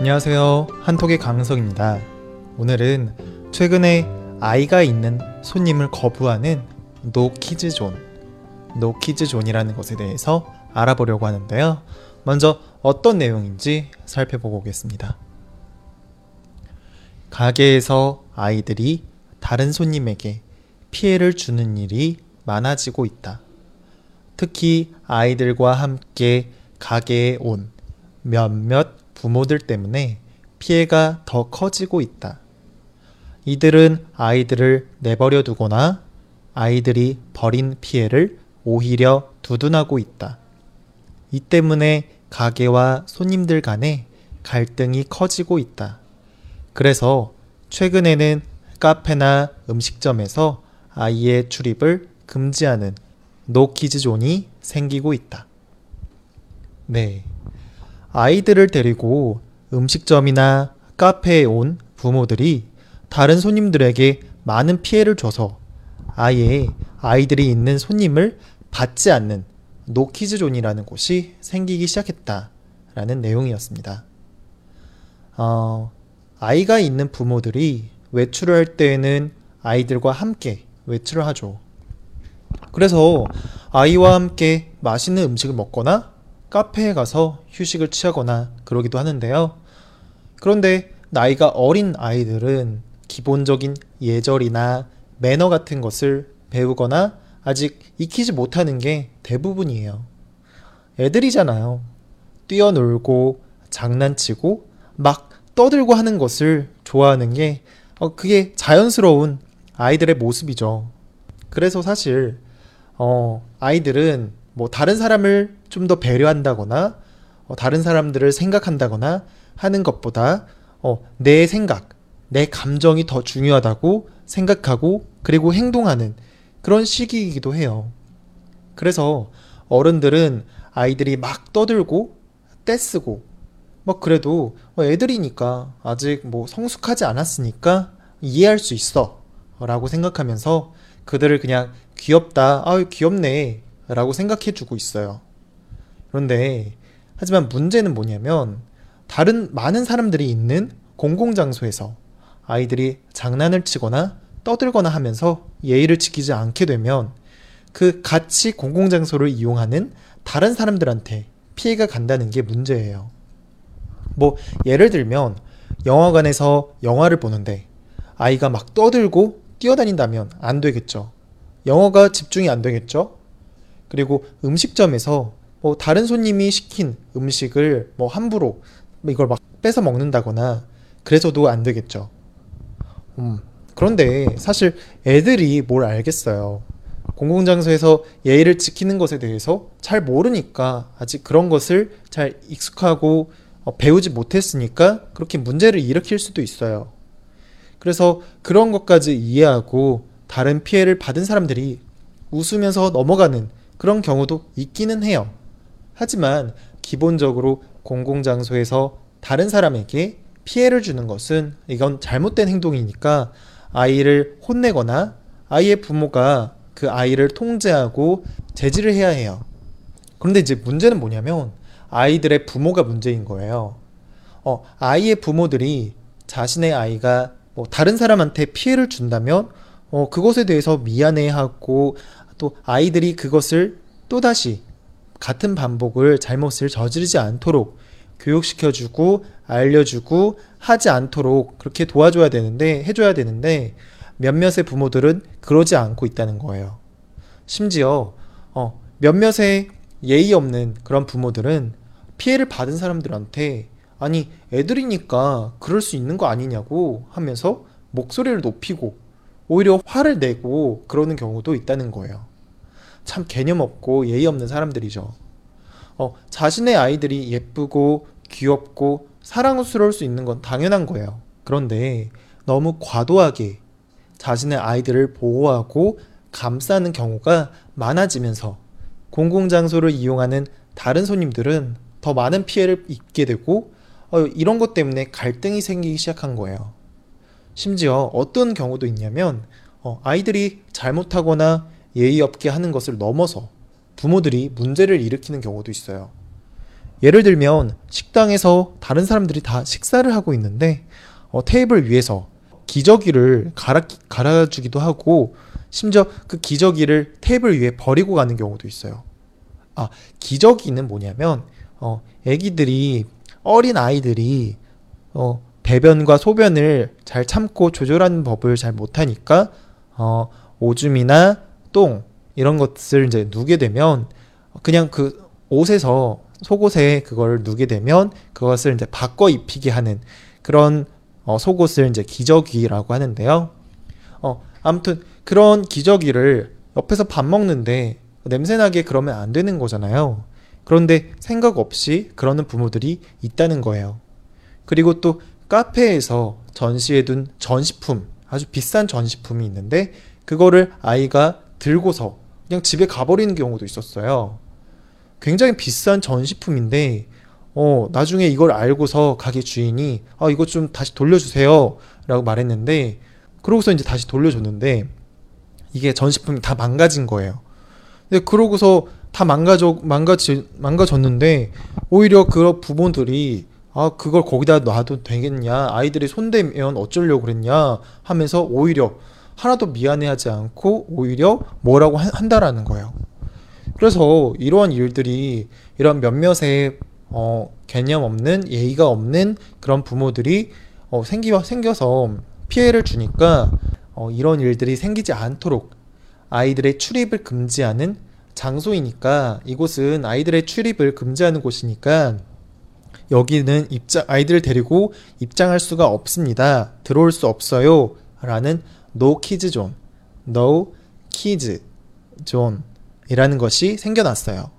안녕하세요. 한톡의 강석입니다. 오늘은 최근에 아이가 있는 손님을 거부하는 노키즈존, 노키즈존이라는 것에 대해서 알아보려고 하는데요. 먼저 어떤 내용인지 살펴보고 오겠습니다. 가게에서 아이들이 다른 손님에게 피해를 주는 일이 많아지고 있다. 특히 아이들과 함께 가게에 온 몇몇 부모들 때문에 피해가 더 커지고 있다. 이들은 아이들을 내버려 두거나 아이들이 버린 피해를 오히려 두둔하고 있다. 이 때문에 가게와 손님들 간에 갈등이 커지고 있다. 그래서 최근에는 카페나 음식점에서 아이의 출입을 금지하는 노키즈존이 생기고 있다. 네. 아이들을 데리고 음식점이나 카페에 온 부모들이 다른 손님들에게 많은 피해를 줘서 아예 아이들이 있는 손님을 받지 않는 노키즈존이라는 곳이 생기기 시작했다라는 내용이었습니다. 어, 아이가 있는 부모들이 외출을 할 때에는 아이들과 함께 외출을 하죠. 그래서 아이와 함께 맛있는 음식을 먹거나 카페에 가서 휴식을 취하거나 그러기도 하는데요. 그런데 나이가 어린 아이들은 기본적인 예절이나 매너 같은 것을 배우거나 아직 익히지 못하는 게 대부분이에요. 애들이잖아요. 뛰어놀고 장난치고 막 떠들고 하는 것을 좋아하는 게 어, 그게 자연스러운 아이들의 모습이죠. 그래서 사실 어, 아이들은 뭐 다른 사람을 좀 더 배려한다거나 어, 다른 사람들을 생각한다거나 하는 것보다 어, 내 생각, 내 감정이 더 중요하다고 생각하고 그리고 행동하는 그런 시기이기도 해요. 그래서 어른들은 아이들이 막 떠들고 떼쓰고 뭐 그래도 애들이니까 아직 뭐 성숙하지 않았으니까 이해할 수 있어 라고 생각하면서 그들을 그냥 귀엽다, 아유 귀엽네 라고 생각해 주고 있어요. 그런데 하지만 문제는 뭐냐면 다른 많은 사람들이 있는 공공장소에서 아이들이 장난을 치거나 떠들거나 하면서 예의를 지키지 않게 되면 그 같이 공공장소를 이용하는 다른 사람들한테 피해가 간다는 게 문제예요. 뭐 예를 들면 영화관에서 영화를 보는데 아이가 막 떠들고 뛰어다닌다면 안 되겠죠. 영어가 집중이 안 되겠죠. 그리고 음식점에서 뭐 다른 손님이 시킨 음식을 뭐 함부로 이걸 막 뺏어 먹는다거나 그래서도 안 되겠죠. 음, 그런데 사실 애들이 뭘 알겠어요. 공공장소에서 예의를 지키는 것에 대해서 잘 모르니까 아직 그런 것을 잘 익숙하고 어, 배우지 못했으니까 그렇게 문제를 일으킬 수도 있어요. 그래서 그런 것까지 이해하고 다른 피해를 받은 사람들이 웃으면서 넘어가는 그런 경우도 있기는 해요. 하지만 기본적으로 공공장소에서 다른 사람에게 피해를 주는 것은 이건 잘못된 행동이니까 아이를 혼내거나 아이의 부모가 그 아이를 통제하고 제지를 해야 해요. 그런데 이제 문제는 뭐냐면 아이들의 부모가 문제인 거예요. 어, 아이의 부모들이 자신의 아이가 뭐 다른 사람한테 피해를 준다면 어, 그것에 대해서 미안해하고 또 아이들이 그것을 또다시 같은 반복을 잘못을 저지르지 않도록 교육시켜주고 알려주고 하지 않도록 그렇게 도와줘야 되는데 해줘야 되는데 몇몇의 부모들은 그러지 않고 있다는 거예요. 심지어 어, 몇몇의 예의 없는 그런 부모들은 피해를 받은 사람들한테 아니 애들이니까 그럴 수 있는 거 아니냐고 하면서 목소리를 높이고 오히려 화를 내고 그러는 경우도 있다는 거예요. 참 개념 없고 예의 없는 사람들이죠. 어, 자신의 아이들이 예쁘고 귀엽고 사랑스러울 수 있는 건 당연한 거예요. 그런데 너무 과도하게 자신의 아이들을 보호하고 감싸는 경우가 많아지면서 공공장소를 이용하는 다른 손님들은 더 많은 피해를 입게 되고 어, 이런 것 때문에 갈등이 생기기 시작한 거예요. 심지어 어떤 경우도 있냐면 어, 아이들이 잘못하거나 예의 없게 하는 것을 넘어서 부모들이 문제를 일으키는 경우도 있어요. 예를 들면 식당에서 다른 사람들이 다 식사를 하고 있는데 어, 테이블 위에서 기저귀를 갈아, 갈아주기도 하고 심지어 그 기저귀를 테이블 위에 버리고 가는 경우도 있어요. 아, 기저귀는 뭐냐면 어, 애기들이 어린 아이들이 어, 배변과 소변을 잘 참고 조절하는 법을 잘 못하니까 어, 오줌이나 똥 이런 것을 이제 누게 되면 그냥 그 옷에서 속옷에 그걸 누게 되면 그것을 이제 바꿔 입히게 하는 그런 어, 속옷을 이제 기저귀라고 하는데요. 어, 아무튼 그런 기저귀를 옆에서 밥 먹는데 냄새나게 그러면 안 되는 거잖아요. 그런데 생각 없이 그러는 부모들이 있다는 거예요. 그리고 또 카페에서 전시해둔 전시품, 아주 비싼 전시품이 있는데 그거를 아이가 들고서 그냥 집에 가버리는 경우도 있었어요. 굉장히 비싼 전시품인데 어, 나중에 이걸 알고서 가게 주인이 아, 이거 좀 다시 돌려주세요. 라고 말했는데 그러고서 이제 다시 돌려줬는데 이게 전시품이 다 망가진 거예요. 근데 그러고서 다 망가져 망가지 망가졌는데 오히려 그 부모들이 아 그걸 거기다 놔도 되겠냐 아이들이 손대면 어쩌려고 그랬냐 하면서 오히려 하나도 미안해하지 않고 오히려 뭐라고 한- 한다라는 거예요. 그래서 이러한 일들이 이런 몇몇의 어, 개념 없는 예의가 없는 그런 부모들이 어, 생기 생겨서 피해를 주니까 어, 이런 일들이 생기지 않도록 아이들의 출입을 금지하는 장소이니까 이곳은 아이들의 출입을 금지하는 곳이니까 여기는 입장 아이들을 데리고 입장할 수가 없습니다. 들어올 수 없어요. 라는 no kids zone, no kids zone이라는 것이 생겨났어요.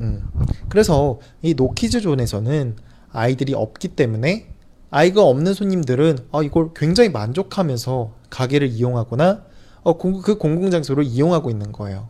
음. 그래서 이 노키즈 존에서는 아이들이 없기 때문에 아이가 없는 손님들은 아, 이걸 굉장히 만족하면서 가게를 이용하거나 어, 공- 그 공공 장소를 이용하고 있는 거예요.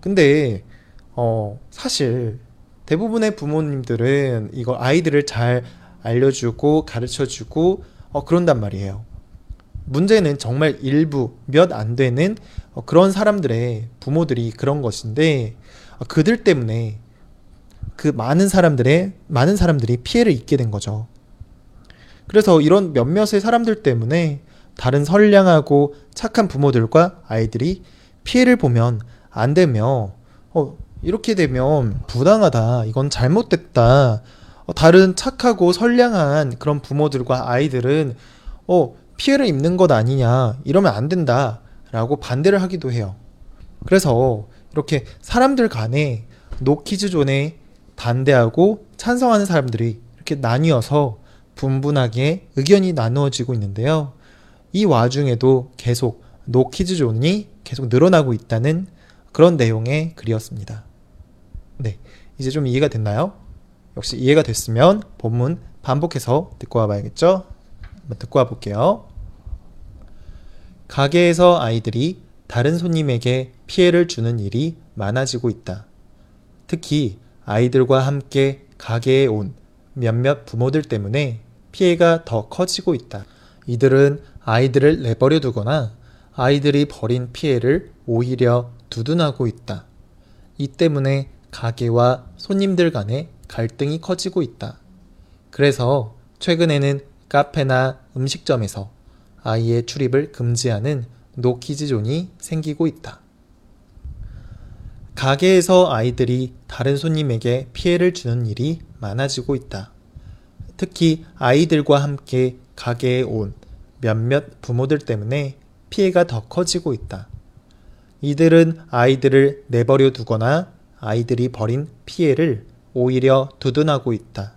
근데 어, 사실 대부분의 부모님들은 이거 아이들을 잘 알려주고 가르쳐주고 어, 그런단 말이에요. 문제는 정말 일부 몇 안 되는 어, 그런 사람들의 부모들이 그런 것인데 어, 그들 때문에 그 많은 사람들의 많은 사람들이 피해를 입게 된 거죠. 그래서 이런 몇몇의 사람들 때문에 다른 선량하고 착한 부모들과 아이들이 피해를 보면 안 되며 어, 이렇게 되면 부당하다. 이건 잘못됐다. 어, 다른 착하고 선량한 그런 부모들과 아이들은 어, 피해를 입는 것 아니냐. 이러면 안 된다. 라고 반대를 하기도 해요. 그래서 이렇게 사람들 간에 노키즈 존에 반대하고 찬성하는 사람들이 이렇게 나뉘어서 분분하게 의견이 나누어지고 있는데요. 이 와중에도 계속 노키즈 존이 계속 늘어나고 있다는 그런 내용의 글이었습니다. 네. 이제 좀 이해가 됐나요? 역시 이해가 됐으면 본문 반복해서 듣고 와봐야겠죠? 한번 듣고 와볼게요. 가게에서 아이들이 다른 손님에게 피해를 주는 일이 많아지고 있다. 특히 아이들과 함께 가게에 온 몇몇 부모들 때문에 피해가 더 커지고 있다. 이들은 아이들을 내버려 두거나 아이들이 벌인 피해를 오히려 두둔하고 있다. 이 때문에 가게와 손님들 간의 갈등이 커지고 있다. 그래서 최근에는 카페나 음식점에서 아이의 출입을 금지하는 노키즈 존이 생기고 있다. 가게에서 아이들이 다른 손님에게 피해를 주는 일이 많아지고 있다. 특히 아이들과 함께 가게에 온 몇몇 부모들 때문에 피해가 더 커지고 있다. 이들은 아이들을 내버려 두거나 아이들이 벌인 피해를 오히려 두둔하고 있다.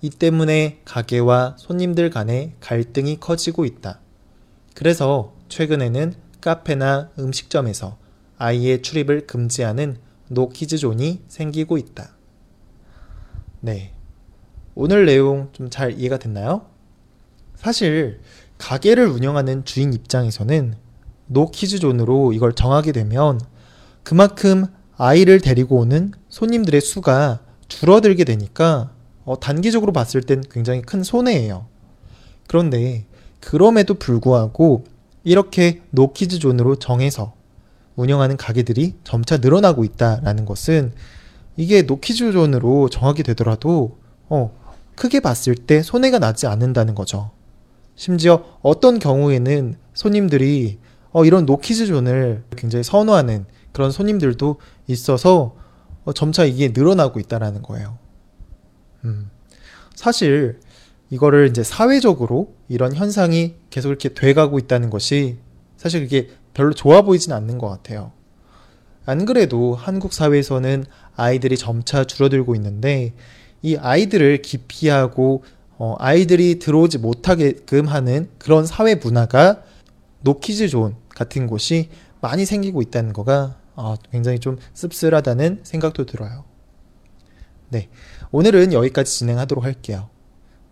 이 때문에 가게와 손님들 간의 갈등이 커지고 있다. 그래서 최근에는 카페나 음식점에서 아이의 출입을 금지하는 노키즈 존이 생기고 있다. 네. 오늘 내용 좀 잘 이해가 됐나요? 사실 가게를 운영하는 주인 입장에서는 노키즈 존으로 이걸 정하게 되면 그만큼 아이를 데리고 오는 손님들의 수가 줄어들게 되니까 어, 단기적으로 봤을 땐 굉장히 큰 손해예요. 그런데 그럼에도 불구하고 이렇게 노키즈 존으로 정해서 운영하는 가게들이 점차 늘어나고 있다라는 것은 이게 노키즈 존으로 정하게 되더라도 어, 크게 봤을 때 손해가 나지 않는다는 거죠. 심지어 어떤 경우에는 손님들이 어, 이런 노키즈 존을 굉장히 선호하는 그런 손님들도 있어서 어, 점차 이게 늘어나고 있다라는 거예요. 음, 사실 이거를 이제 사회적으로 이런 현상이 계속 이렇게 돼가고 있다는 것이 사실 그게 별로 좋아 보이진 않는 것 같아요. 안 그래도 한국 사회에서는 아이들이 점차 줄어들고 있는데 이 아이들을 기피하고 어, 아이들이 들어오지 못하게끔 하는 그런 사회 문화가 노키즈 존 같은 곳이 많이 생기고 있다는 거가 어, 굉장히 좀 씁쓸하다는 생각도 들어요. 네, 오늘은 여기까지 진행하도록 할게요.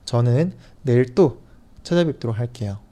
저는 내일 또 찾아뵙도록 할게요.